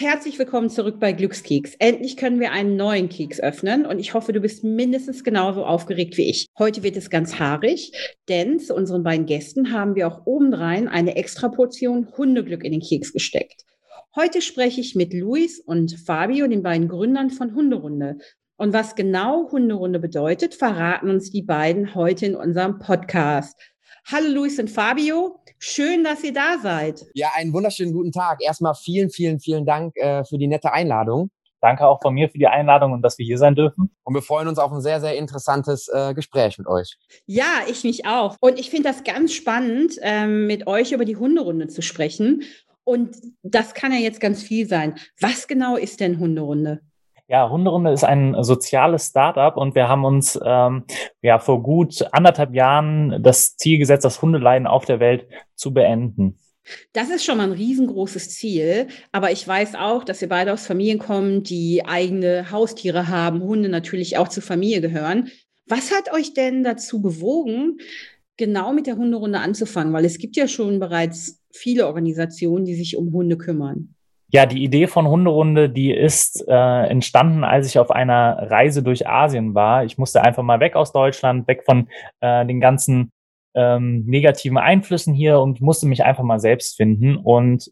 herzlich willkommen zurück bei Glückskeks. Endlich können wir einen neuen Keks öffnen und ich hoffe, du bist mindestens genauso aufgeregt wie ich. Heute wird es ganz haarig, denn zu unseren beiden Gästen haben wir auch obendrein eine extra Portion Hundeglück in den Keks gesteckt. Heute spreche ich mit Luis und Fabio, den beiden Gründern von Hunderunde. Und was genau Hunderunde bedeutet, verraten uns die beiden heute in unserem Podcast. Hallo Luis und Fabio, schön, dass ihr da seid. Ja, einen wunderschönen guten Tag. Erstmal vielen, vielen, vielen Dank äh, für die nette Einladung. Danke auch von mir für die Einladung und dass wir hier sein dürfen. Und wir freuen uns auf ein sehr, sehr interessantes äh, Gespräch mit euch. Ja, ich mich auch. Und ich finde das ganz spannend, ähm, mit euch über die Hunderunde zu sprechen. Und das kann ja jetzt ganz viel sein. Was genau ist denn Hunderunde? Ja, Hunderunde ist ein soziales Startup und wir haben uns ähm, ja vor gut anderthalb Jahren das Ziel gesetzt, das Hundeleiden auf der Welt zu beenden. Das ist schon mal ein riesengroßes Ziel, aber ich weiß auch, dass ihr beide aus Familien kommen, die eigene Haustiere haben, Hunde natürlich auch zur Familie gehören. Was hat euch denn dazu bewogen, genau mit der Hunderunde anzufangen? Weil es gibt ja schon bereits viele Organisationen, die sich um Hunde kümmern. Ja, die Idee von Hunderunde, die ist äh, entstanden, als ich auf einer Reise durch Asien war. Ich musste einfach mal weg aus Deutschland, weg von äh, den ganzen ähm, negativen Einflüssen hier und musste mich einfach mal selbst finden. Und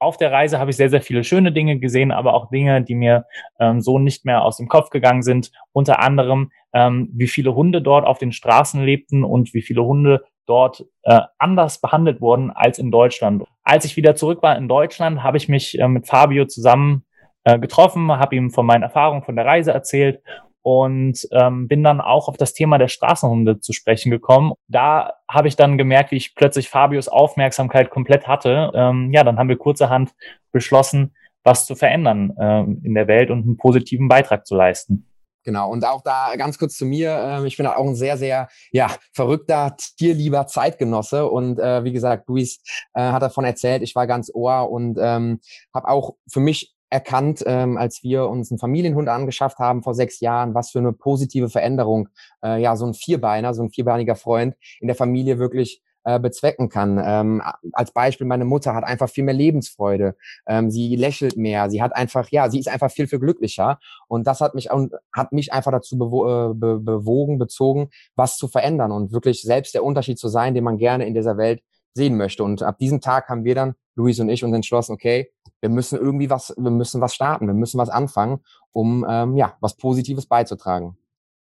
auf der Reise habe ich sehr, sehr viele schöne Dinge gesehen, aber auch Dinge, die mir ähm, so nicht mehr aus dem Kopf gegangen sind. Unter anderem, ähm, wie viele Hunde dort auf den Straßen lebten und wie viele Hunde dort äh, anders behandelt wurden als in Deutschland. Als ich wieder zurück war in Deutschland, habe ich mich äh, mit Fabio zusammen äh, getroffen, habe ihm von meinen Erfahrungen von der Reise erzählt und ähm, bin dann auch auf das Thema der Straßenhunde zu sprechen gekommen. Da habe ich dann gemerkt, wie ich plötzlich Fabios Aufmerksamkeit komplett hatte. Ähm, ja, dann haben wir kurzerhand beschlossen, was zu verändern ähm, in der Welt und einen positiven Beitrag zu leisten. Genau, und auch da ganz kurz zu mir. Äh, ich bin auch ein sehr, sehr ja, verrückter, tierlieber Zeitgenosse. Und äh, wie gesagt, Luis äh, hat davon erzählt, ich war ganz ohr und ähm, habe auch für mich erkannt, ähm, als wir uns einen Familienhund angeschafft haben vor sechs Jahren, was für eine positive Veränderung äh, ja so ein Vierbeiner, so ein vierbeiniger Freund in der Familie wirklich äh, bezwecken kann. Ähm, als Beispiel, meine Mutter hat einfach viel mehr Lebensfreude. Ähm, sie lächelt mehr. Sie hat einfach, ja, sie ist einfach viel, viel glücklicher. Und das hat mich, hat mich einfach dazu bewo äh, be bewogen, bezogen, was zu verändern und wirklich selbst der Unterschied zu sein, den man gerne in dieser Welt sehen möchte. Und ab diesem Tag haben wir dann, Luis und ich, uns entschlossen, okay, wir müssen irgendwie was, wir müssen was starten, wir müssen was anfangen, um ähm, ja was Positives beizutragen.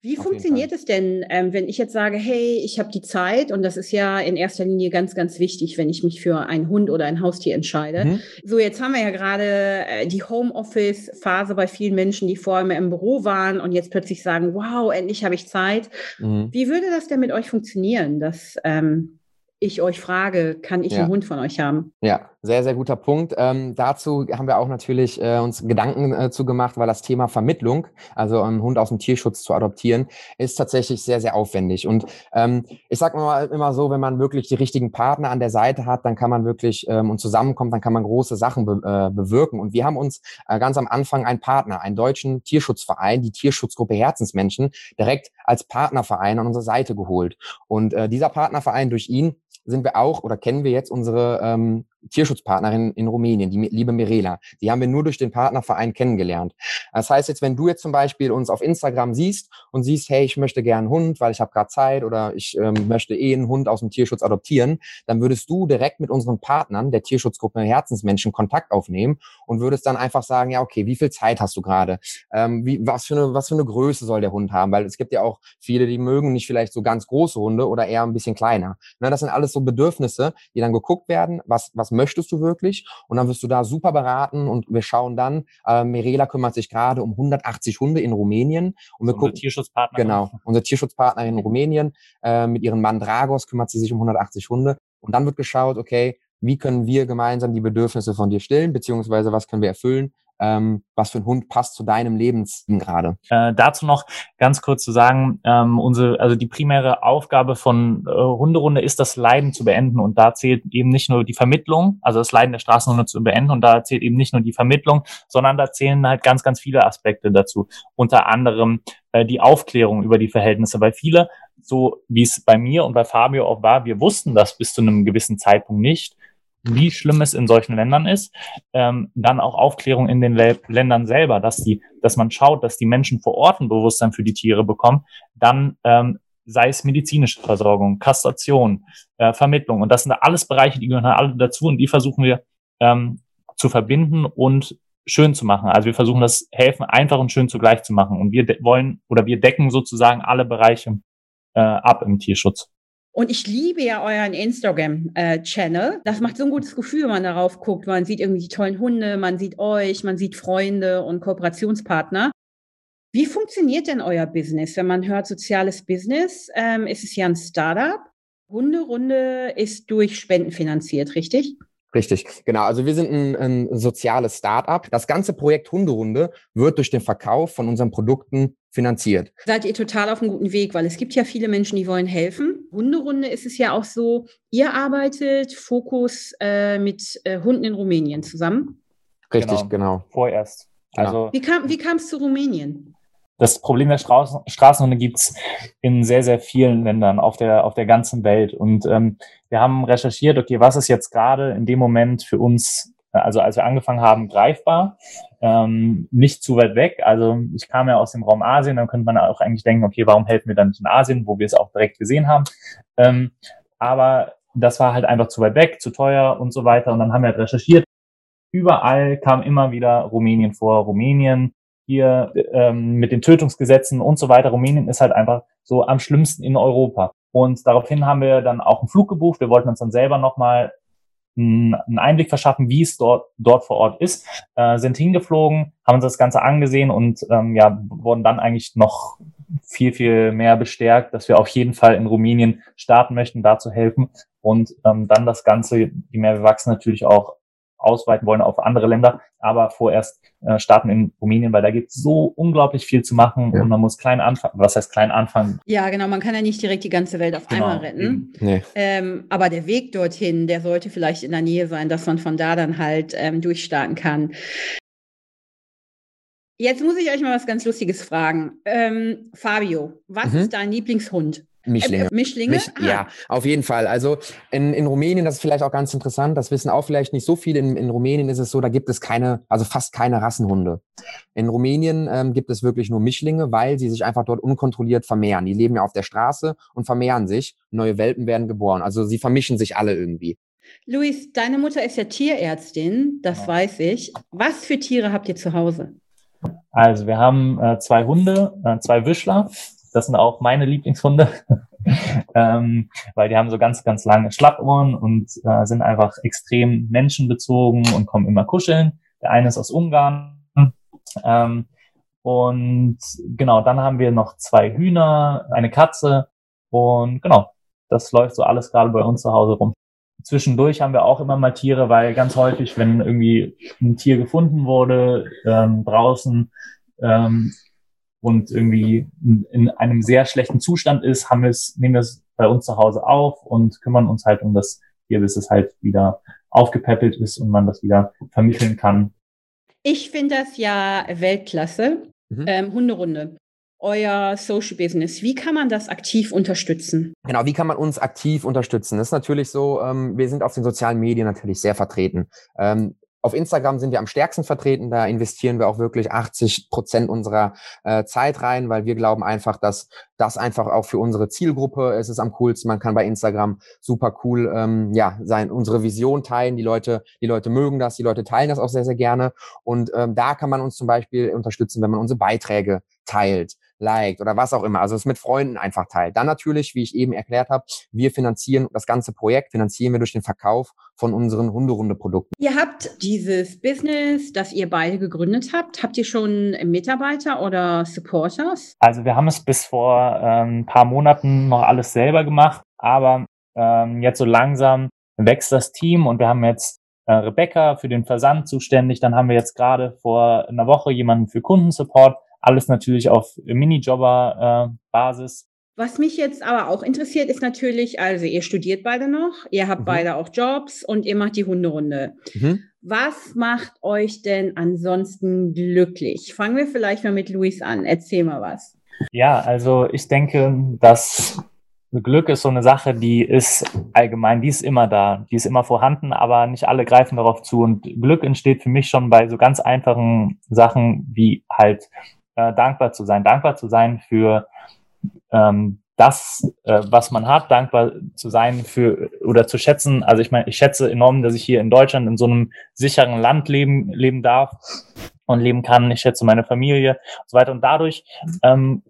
Wie funktioniert es denn, ähm, wenn ich jetzt sage, hey, ich habe die Zeit und das ist ja in erster Linie ganz, ganz wichtig, wenn ich mich für einen Hund oder ein Haustier entscheide. Mhm. So, jetzt haben wir ja gerade äh, die Homeoffice-Phase bei vielen Menschen, die vorher mehr im Büro waren und jetzt plötzlich sagen, wow, endlich habe ich Zeit. Mhm. Wie würde das denn mit euch funktionieren, dass ähm, ich euch frage, kann ich ja. einen Hund von euch haben? Ja, sehr, sehr guter Punkt. Ähm, dazu haben wir auch natürlich äh, uns Gedanken äh, zu gemacht, weil das Thema Vermittlung, also einen Hund aus dem Tierschutz zu adoptieren, ist tatsächlich sehr, sehr aufwendig. Und ähm, ich sage mal immer so, wenn man wirklich die richtigen Partner an der Seite hat, dann kann man wirklich ähm, und zusammenkommt, dann kann man große Sachen be äh, bewirken. Und wir haben uns äh, ganz am Anfang einen Partner, einen deutschen Tierschutzverein, die Tierschutzgruppe Herzensmenschen, direkt als Partnerverein an unsere Seite geholt. Und äh, dieser Partnerverein durch ihn sind wir auch oder kennen wir jetzt unsere ähm, Tierschutzpartnerin in Rumänien, die liebe Mirela. Die haben wir nur durch den Partnerverein kennengelernt. Das heißt jetzt, wenn du jetzt zum Beispiel uns auf Instagram siehst und siehst, hey, ich möchte gern einen Hund, weil ich habe gerade Zeit oder ich ähm, möchte eh einen Hund aus dem Tierschutz adoptieren, dann würdest du direkt mit unseren Partnern der Tierschutzgruppe Herzensmenschen Kontakt aufnehmen und würdest dann einfach sagen, ja, okay, wie viel Zeit hast du gerade? Ähm, wie, was, für eine, was für eine Größe soll der Hund haben? Weil es gibt ja auch viele, die mögen nicht vielleicht so ganz große Hunde oder eher ein bisschen kleiner. Ne, das sind alles so Bedürfnisse, die dann geguckt werden, was, was möchtest du wirklich? Und dann wirst du da super beraten und wir schauen dann, äh, Mirela kümmert sich gerade um 180 Hunde in Rumänien. Und wir unsere gucken, Tierschutzpartnerin. Genau, unsere Tierschutzpartnerin in Rumänien. Äh, mit ihrem Mann Dragos kümmert sie sich um 180 Hunde. Und dann wird geschaut, okay, wie können wir gemeinsam die Bedürfnisse von dir stillen, beziehungsweise was können wir erfüllen, ähm, was für ein Hund passt zu deinem Lebensstil gerade. Äh, dazu noch ganz kurz zu sagen, ähm, unsere, also die primäre Aufgabe von äh, Hunderunde ist, das Leiden zu beenden. Und da zählt eben nicht nur die Vermittlung, also das Leiden der Straßenhunde zu beenden. Und da zählt eben nicht nur die Vermittlung, sondern da zählen halt ganz, ganz viele Aspekte dazu. Unter anderem äh, die Aufklärung über die Verhältnisse, weil viele, so wie es bei mir und bei Fabio auch war, wir wussten das bis zu einem gewissen Zeitpunkt nicht wie schlimm es in solchen Ländern ist. Ähm, dann auch Aufklärung in den Le Ländern selber, dass die, dass man schaut, dass die Menschen vor Ort ein Bewusstsein für die Tiere bekommen. Dann ähm, sei es medizinische Versorgung, Kastration, äh, Vermittlung. Und das sind alles Bereiche, die gehören alle dazu und die versuchen wir ähm, zu verbinden und schön zu machen. Also wir versuchen das Helfen einfach und schön zugleich zu machen. Und wir wollen oder wir decken sozusagen alle Bereiche äh, ab im Tierschutz. Und ich liebe ja euren Instagram-Channel. Äh, das macht so ein gutes Gefühl, wenn man darauf guckt. Man sieht irgendwie die tollen Hunde, man sieht euch, man sieht Freunde und Kooperationspartner. Wie funktioniert denn euer Business? Wenn man hört soziales Business, ähm, ist es ja ein Startup. Hunderunde ist durch Spenden finanziert, richtig? Richtig, genau. Also wir sind ein, ein soziales Start-up. Das ganze Projekt Hunderunde wird durch den Verkauf von unseren Produkten finanziert. Seid ihr total auf einem guten Weg, weil es gibt ja viele Menschen, die wollen helfen. Hunderunde ist es ja auch so, ihr arbeitet Fokus äh, mit äh, Hunden in Rumänien zusammen. Richtig, genau. genau. Vorerst. Also, wie kam wie es zu Rumänien? Das Problem der Straßen, Straßenhunde gibt es in sehr, sehr vielen Ländern auf der, auf der ganzen Welt. Und ähm, wir haben recherchiert, okay, was ist jetzt gerade in dem Moment für uns, also als wir angefangen haben, greifbar, ähm, nicht zu weit weg. Also ich kam ja aus dem Raum Asien, dann könnte man auch eigentlich denken, okay, warum helfen wir dann nicht in Asien, wo wir es auch direkt gesehen haben. Ähm, aber das war halt einfach zu weit weg, zu teuer und so weiter. Und dann haben wir halt recherchiert. Überall kam immer wieder Rumänien vor. Rumänien, hier ähm, mit den Tötungsgesetzen und so weiter. Rumänien ist halt einfach so am schlimmsten in Europa. Und daraufhin haben wir dann auch einen Flug gebucht. Wir wollten uns dann selber nochmal einen Einblick verschaffen, wie es dort, dort vor Ort ist, äh, sind hingeflogen, haben uns das Ganze angesehen und ähm, ja, wurden dann eigentlich noch viel, viel mehr bestärkt, dass wir auf jeden Fall in Rumänien starten möchten, da zu helfen und ähm, dann das Ganze, je mehr wir wachsen, natürlich auch ausweiten wollen auf andere Länder, aber vorerst äh, starten in Rumänien, weil da gibt es so unglaublich viel zu machen ja. und man muss klein anfangen. Was heißt klein anfangen? Ja, genau, man kann ja nicht direkt die ganze Welt auf genau. einmal retten. Nee. Ähm, aber der Weg dorthin, der sollte vielleicht in der Nähe sein, dass man von da dann halt ähm, durchstarten kann. Jetzt muss ich euch mal was ganz Lustiges fragen. Ähm, Fabio, was mhm. ist dein Lieblingshund? Mischlinge. Äh, Mischlinge? Mich, ah. Ja, auf jeden Fall. Also in, in Rumänien, das ist vielleicht auch ganz interessant, das wissen auch vielleicht nicht so viele. In, in Rumänien ist es so, da gibt es keine, also fast keine Rassenhunde. In Rumänien ähm, gibt es wirklich nur Mischlinge, weil sie sich einfach dort unkontrolliert vermehren. Die leben ja auf der Straße und vermehren sich. Neue Welpen werden geboren. Also sie vermischen sich alle irgendwie. Luis, deine Mutter ist ja Tierärztin, das ja. weiß ich. Was für Tiere habt ihr zu Hause? Also wir haben äh, zwei Hunde, äh, zwei Wischler das sind auch meine Lieblingshunde, ähm, weil die haben so ganz, ganz lange Schlappohren und äh, sind einfach extrem menschenbezogen und kommen immer kuscheln. Der eine ist aus Ungarn. Ähm, und genau, dann haben wir noch zwei Hühner, eine Katze und genau, das läuft so alles gerade bei uns zu Hause rum. Zwischendurch haben wir auch immer mal Tiere, weil ganz häufig, wenn irgendwie ein Tier gefunden wurde ähm, draußen, ähm, und irgendwie in einem sehr schlechten Zustand ist, haben wir es, nehmen wir es bei uns zu Hause auf und kümmern uns halt um das Tier, bis es halt wieder aufgepäppelt ist und man das wieder vermitteln kann. Ich finde das ja Weltklasse. Mhm. Ähm, Hunderunde euer Social Business? Wie kann man das aktiv unterstützen? Genau, wie kann man uns aktiv unterstützen? Das ist natürlich so, ähm, wir sind auf den sozialen Medien natürlich sehr vertreten. Ähm, auf Instagram sind wir am stärksten vertreten. Da investieren wir auch wirklich 80 Prozent unserer äh, Zeit rein, weil wir glauben einfach, dass das einfach auch für unsere Zielgruppe es ist am coolsten. Man kann bei Instagram super cool ähm, ja sein unsere Vision teilen. Die Leute, die Leute mögen das, die Leute teilen das auch sehr sehr gerne. Und ähm, da kann man uns zum Beispiel unterstützen, wenn man unsere Beiträge teilt liked oder was auch immer. Also es mit Freunden einfach teilt. Dann natürlich, wie ich eben erklärt habe, wir finanzieren das ganze Projekt, finanzieren wir durch den Verkauf von unseren Hunderunde-Produkten. Ihr habt dieses Business, das ihr beide gegründet habt. Habt ihr schon Mitarbeiter oder Supporters? Also wir haben es bis vor ähm, ein paar Monaten noch alles selber gemacht, aber ähm, jetzt so langsam wächst das Team und wir haben jetzt äh, Rebecca für den Versand zuständig. Dann haben wir jetzt gerade vor einer Woche jemanden für Kundensupport alles natürlich auf Minijobber-Basis. Was mich jetzt aber auch interessiert, ist natürlich, also ihr studiert beide noch, ihr habt mhm. beide auch Jobs und ihr macht die Hunderunde. Mhm. Was macht euch denn ansonsten glücklich? Fangen wir vielleicht mal mit Luis an. Erzähl mal was. Ja, also ich denke, dass Glück ist so eine Sache, die ist allgemein, die ist immer da, die ist immer vorhanden, aber nicht alle greifen darauf zu. Und Glück entsteht für mich schon bei so ganz einfachen Sachen wie halt äh, dankbar zu sein, dankbar zu sein für ähm, das, äh, was man hat, dankbar zu sein für oder zu schätzen. Also ich meine, ich schätze enorm, dass ich hier in Deutschland in so einem sicheren Land leben, leben darf und leben kann. Ich schätze meine Familie und so weiter. Und dadurch, ähm,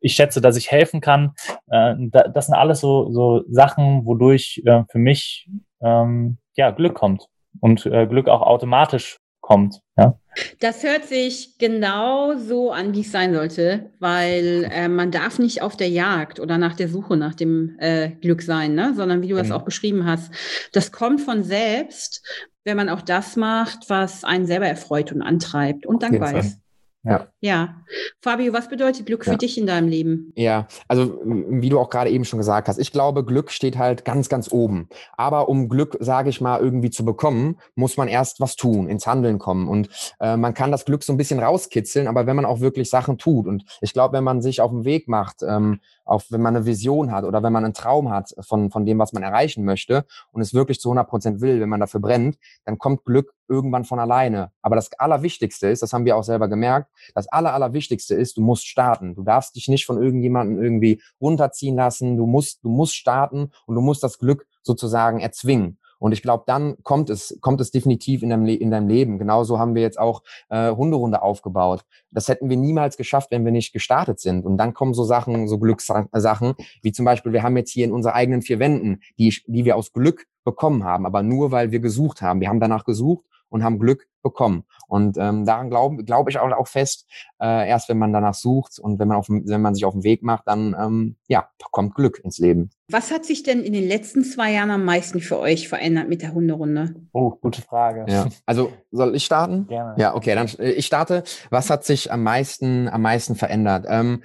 ich schätze, dass ich helfen kann. Äh, das sind alles so, so Sachen, wodurch äh, für mich ähm, ja Glück kommt und äh, Glück auch automatisch kommt. Ja. Das hört sich genau so an, wie es sein sollte, weil äh, man darf nicht auf der Jagd oder nach der Suche nach dem äh, Glück sein, ne? sondern wie du es mhm. auch beschrieben hast, das kommt von selbst, wenn man auch das macht, was einen selber erfreut und antreibt und dankbar ist. Ja. Ja. Fabio, was bedeutet Glück für ja. dich in deinem Leben? Ja, also wie du auch gerade eben schon gesagt hast, ich glaube, Glück steht halt ganz, ganz oben. Aber um Glück, sage ich mal, irgendwie zu bekommen, muss man erst was tun, ins Handeln kommen. Und äh, man kann das Glück so ein bisschen rauskitzeln, aber wenn man auch wirklich Sachen tut. Und ich glaube, wenn man sich auf den Weg macht, ähm, auch wenn man eine Vision hat oder wenn man einen Traum hat von, von dem, was man erreichen möchte und es wirklich zu 100 Prozent will, wenn man dafür brennt, dann kommt Glück irgendwann von alleine. Aber das Allerwichtigste ist, das haben wir auch selber gemerkt, das Aller, Allerwichtigste ist, du musst starten. Du darfst dich nicht von irgendjemandem irgendwie runterziehen lassen. Du musst, du musst starten und du musst das Glück sozusagen erzwingen. Und ich glaube, dann kommt es, kommt es definitiv in deinem, in deinem Leben. Genauso haben wir jetzt auch äh, Hunderunde aufgebaut. Das hätten wir niemals geschafft, wenn wir nicht gestartet sind. Und dann kommen so Sachen, so Glückssachen, wie zum Beispiel, wir haben jetzt hier in unseren eigenen vier Wänden, die, die wir aus Glück bekommen haben, aber nur weil wir gesucht haben. Wir haben danach gesucht und haben Glück bekommen. Und ähm, daran glaube glaub ich auch, auch fest, äh, erst wenn man danach sucht und wenn man, auf, wenn man sich auf den Weg macht, dann ähm, ja, kommt Glück ins Leben. Was hat sich denn in den letzten zwei Jahren am meisten für euch verändert mit der Hunderunde? Oh, gute Frage. Ja. Also soll ich starten? Gerne. Ja, okay, dann äh, ich starte. Was hat sich am meisten, am meisten verändert? Ähm,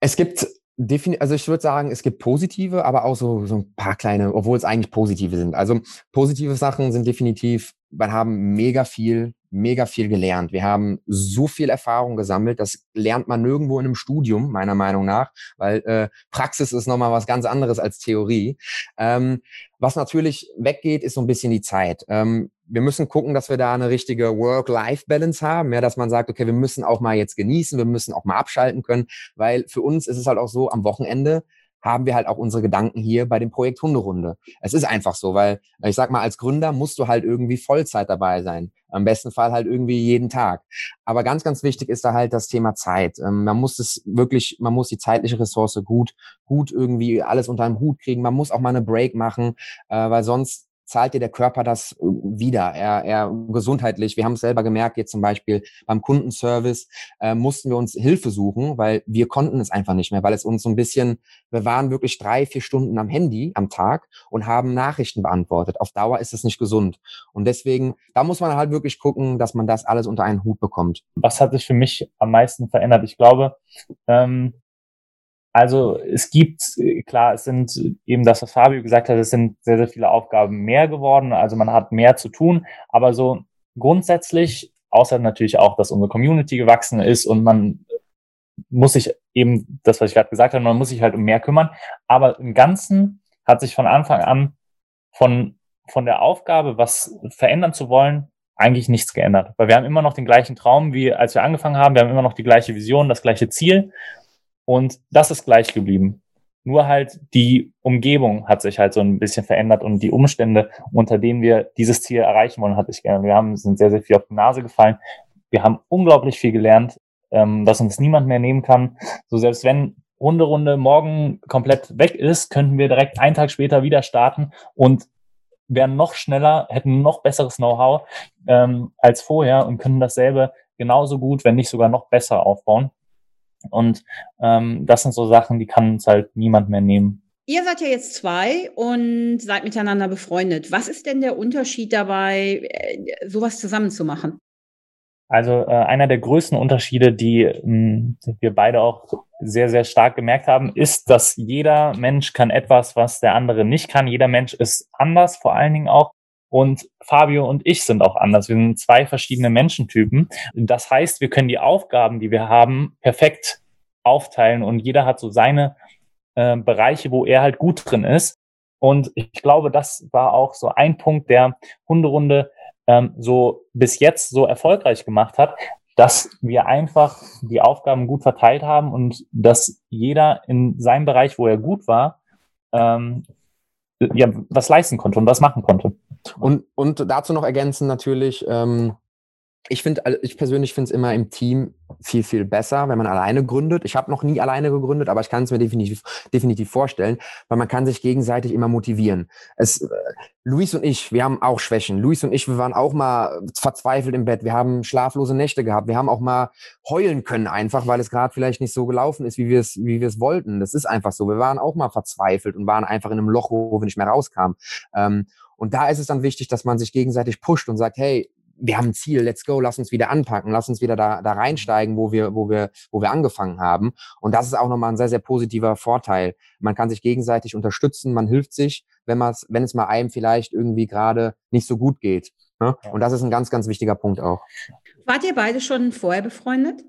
es gibt also ich würde sagen, es gibt positive, aber auch so, so ein paar kleine, obwohl es eigentlich positive sind. Also positive Sachen sind definitiv, wir haben mega viel, mega viel gelernt. Wir haben so viel Erfahrung gesammelt, das lernt man nirgendwo in einem Studium, meiner Meinung nach, weil äh, Praxis ist nochmal was ganz anderes als Theorie. Ähm, was natürlich weggeht, ist so ein bisschen die Zeit. Ähm, wir müssen gucken, dass wir da eine richtige Work-Life-Balance haben, ja, dass man sagt, okay, wir müssen auch mal jetzt genießen, wir müssen auch mal abschalten können, weil für uns ist es halt auch so, am Wochenende haben wir halt auch unsere Gedanken hier bei dem Projekt Hunderunde. Es ist einfach so, weil ich sag mal, als Gründer musst du halt irgendwie Vollzeit dabei sein. Am besten Fall halt irgendwie jeden Tag. Aber ganz, ganz wichtig ist da halt das Thema Zeit. Ähm, man muss es wirklich, man muss die zeitliche Ressource gut, gut irgendwie alles unter einem Hut kriegen. Man muss auch mal eine Break machen, äh, weil sonst zahlt dir der Körper das äh, wieder, er, er gesundheitlich. Wir haben es selber gemerkt, jetzt zum Beispiel beim Kundenservice äh, mussten wir uns Hilfe suchen, weil wir konnten es einfach nicht mehr, weil es uns so ein bisschen, wir waren wirklich drei, vier Stunden am Handy am Tag und haben Nachrichten beantwortet. Auf Dauer ist es nicht gesund. Und deswegen, da muss man halt wirklich gucken, dass man das alles unter einen Hut bekommt. Was hat sich für mich am meisten verändert? Ich glaube, ähm, also es gibt, klar, es sind eben das, was Fabio gesagt hat, es sind sehr, sehr viele Aufgaben mehr geworden. Also man hat mehr zu tun. Aber so grundsätzlich, außer natürlich auch, dass unsere Community gewachsen ist und man muss sich eben, das, was ich gerade gesagt habe, man muss sich halt um mehr kümmern. Aber im Ganzen hat sich von Anfang an von, von der Aufgabe, was verändern zu wollen, eigentlich nichts geändert. Weil wir haben immer noch den gleichen Traum, wie als wir angefangen haben. Wir haben immer noch die gleiche Vision, das gleiche Ziel. Und das ist gleich geblieben. Nur halt die Umgebung hat sich halt so ein bisschen verändert und die Umstände, unter denen wir dieses Ziel erreichen wollen, hat sich geändert. Wir haben, sind sehr, sehr viel auf die Nase gefallen. Wir haben unglaublich viel gelernt, ähm, was uns niemand mehr nehmen kann. So selbst wenn Runde morgen komplett weg ist, könnten wir direkt einen Tag später wieder starten und wären noch schneller, hätten noch besseres Know-how ähm, als vorher und können dasselbe genauso gut, wenn nicht sogar noch besser aufbauen. Und ähm, das sind so Sachen, die kann uns halt niemand mehr nehmen. Ihr seid ja jetzt zwei und seid miteinander befreundet. Was ist denn der Unterschied dabei, äh, sowas zusammen zu machen? Also äh, einer der größten Unterschiede, die mh, hm, wir beide auch sehr, sehr stark gemerkt haben, ist, dass jeder Mensch kann etwas, was der andere nicht kann. Jeder Mensch ist anders, vor allen Dingen auch. Und Fabio und ich sind auch anders. Wir sind zwei verschiedene Menschentypen. Das heißt, wir können die Aufgaben, die wir haben, perfekt aufteilen und jeder hat so seine äh, Bereiche, wo er halt gut drin ist. Und ich glaube, das war auch so ein Punkt, der Hunderunde ähm, so bis jetzt so erfolgreich gemacht hat, dass wir einfach die Aufgaben gut verteilt haben und dass jeder in seinem Bereich, wo er gut war, ähm, ja, was leisten konnte und was machen konnte. Und, und dazu noch ergänzen natürlich, ähm, ich finde, also ich persönlich finde es immer im Team viel, viel besser, wenn man alleine gründet. Ich habe noch nie alleine gegründet, aber ich kann es mir definitiv, definitiv vorstellen, weil man kann sich gegenseitig immer motivieren. Es, äh, Luis und ich, wir haben auch Schwächen. Luis und ich, wir waren auch mal verzweifelt im Bett. Wir haben schlaflose Nächte gehabt. Wir haben auch mal heulen können einfach, weil es gerade vielleicht nicht so gelaufen ist, wie wir es, wie wollten. Das ist einfach so. Wir waren auch mal verzweifelt und waren einfach in einem Loch, wo wir nicht mehr rauskamen. Ähm, und da ist es dann wichtig, dass man sich gegenseitig pusht und sagt, hey, wir haben ein Ziel, let's go, lass uns wieder anpacken, lass uns wieder da, da reinsteigen, wo wir, wo wir, wo wir angefangen haben. Und das ist auch nochmal ein sehr, sehr positiver Vorteil. Man kann sich gegenseitig unterstützen, man hilft sich, wenn man wenn es mal einem vielleicht irgendwie gerade nicht so gut geht. Ne? Und das ist ein ganz, ganz wichtiger Punkt auch. Wart ihr beide schon vorher befreundet?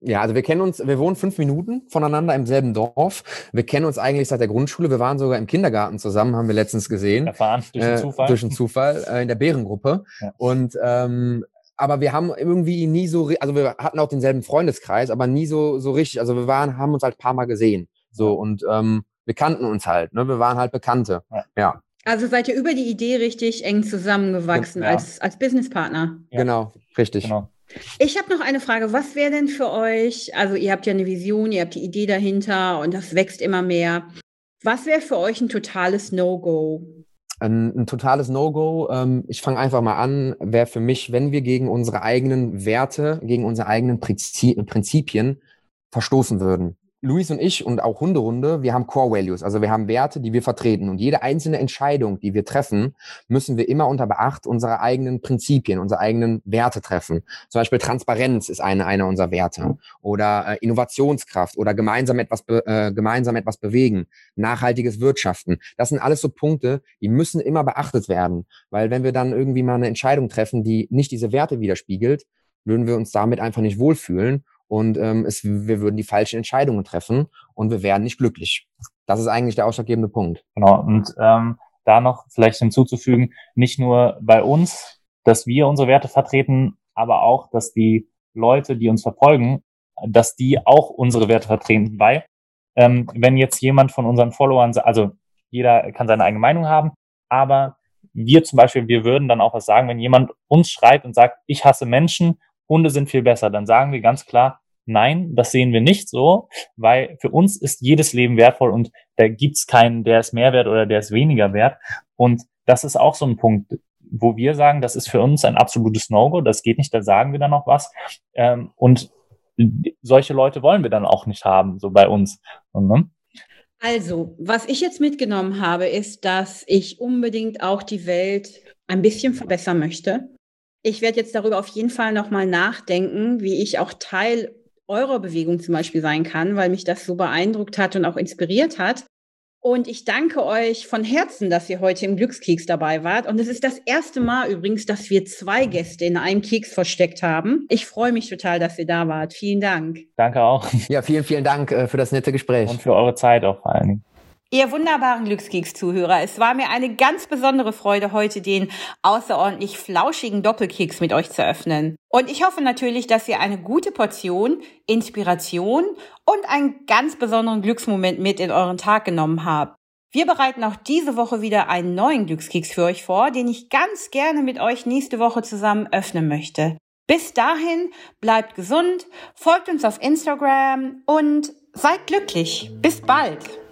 Ja, also wir kennen uns, wir wohnen fünf Minuten voneinander im selben Dorf. Wir kennen uns eigentlich seit der Grundschule. Wir waren sogar im Kindergarten zusammen, haben wir letztens gesehen. Erfahren, durch den Zufall. Äh, durch den Zufall, äh, in der Bärengruppe. Ja. Und ähm, aber wir haben irgendwie nie so, also wir hatten auch denselben Freundeskreis, aber nie so so richtig. Also wir waren, haben uns halt paar Mal gesehen. So und ähm, wir kannten uns halt. Ne? Wir waren halt Bekannte. Ja. ja. Also seid ihr über die Idee richtig eng zusammengewachsen ja. als als Businesspartner. Genau, richtig. Genau. Ich habe noch eine Frage. Was wäre denn für euch, also ihr habt ja eine Vision, ihr habt die Idee dahinter und das wächst immer mehr. Was wäre für euch ein totales No-Go? Ein, ein, totales No-Go, ähm, ich fange einfach mal an, wäre für mich, wenn wir gegen unsere eigenen Werte, gegen unsere eigenen Prinzipien verstoßen würden. Luis und ich und auch Hunderunde, wir haben Core Values, also wir haben Werte, die wir vertreten. Und jede einzelne Entscheidung, die wir treffen, müssen wir immer unter Beacht unserer eigenen Prinzipien, unserer eigenen Werte treffen. Zum Beispiel Transparenz ist eine, einer unserer Werte. Oder äh, Innovationskraft oder gemeinsam etwas, äh, gemeinsam etwas bewegen. Nachhaltiges Wirtschaften. Das sind alles so Punkte, die müssen immer beachtet werden. Weil wenn wir dann irgendwie mal eine Entscheidung treffen, die nicht diese Werte widerspiegelt, würden wir uns damit einfach nicht wohlfühlen und ähm, es, wir würden die falschen Entscheidungen treffen und wir wären nicht glücklich. Das ist eigentlich der ausschlaggebende Punkt. Genau. Und ähm, da noch vielleicht hinzuzufügen, nicht nur bei uns, dass wir unsere Werte vertreten, aber auch, dass die Leute, die uns verfolgen, dass die auch unsere Werte vertreten. Weil ähm, wenn jetzt jemand von unseren Followern, also jeder kann seine eigene Meinung haben, aber wir zum Beispiel, wir würden dann auch was sagen, wenn jemand uns schreibt und sagt, ich hasse Menschen Hunde sind viel besser, dann sagen wir ganz klar, nein, das sehen wir nicht so, weil für uns ist jedes Leben wertvoll und da gibt's keinen, der ist mehr wert oder der ist weniger wert. Und das ist auch so ein Punkt, wo wir sagen, das ist für uns ein absolutes No-Go, das geht nicht, da sagen wir dann noch was. Ähm, und solche Leute wollen wir dann auch nicht haben, so bei uns. Ne? Also, was ich jetzt mitgenommen habe, ist, dass ich unbedingt auch die Welt ein bisschen verbessern möchte. Ich werde jetzt darüber auf jeden Fall nochmal nachdenken, wie ich auch Teil eurer Bewegung zum Beispiel sein kann, weil mich das so beeindruckt hat und auch inspiriert hat. Und ich danke euch von Herzen, dass ihr heute im Glückskeks dabei wart. Und es ist das erste Mal übrigens, dass wir zwei Gäste in einem Keks versteckt haben. Ich freue mich total, dass ihr da wart. Vielen Dank. Danke auch. Ja, vielen, vielen Dank äh, für das nette Gespräch. Und für eure Zeit auch vor allen Dingen. Ihr wunderbaren Glückskeeks-Zuhörer, es war mir eine ganz besondere Freude, heute den außerordentlich flauschigen Doppelkeks mit euch zu öffnen. Und ich hoffe natürlich, dass ihr eine gute Portion Inspiration und einen ganz besonderen Glücksmoment mit in euren Tag genommen habt. Wir bereiten auch diese Woche wieder einen neuen Glückskeks für euch vor, den ich ganz gerne mit euch nächste Woche zusammen öffnen möchte. Bis dahin, bleibt gesund, folgt uns auf Instagram und seid glücklich. Bis bald!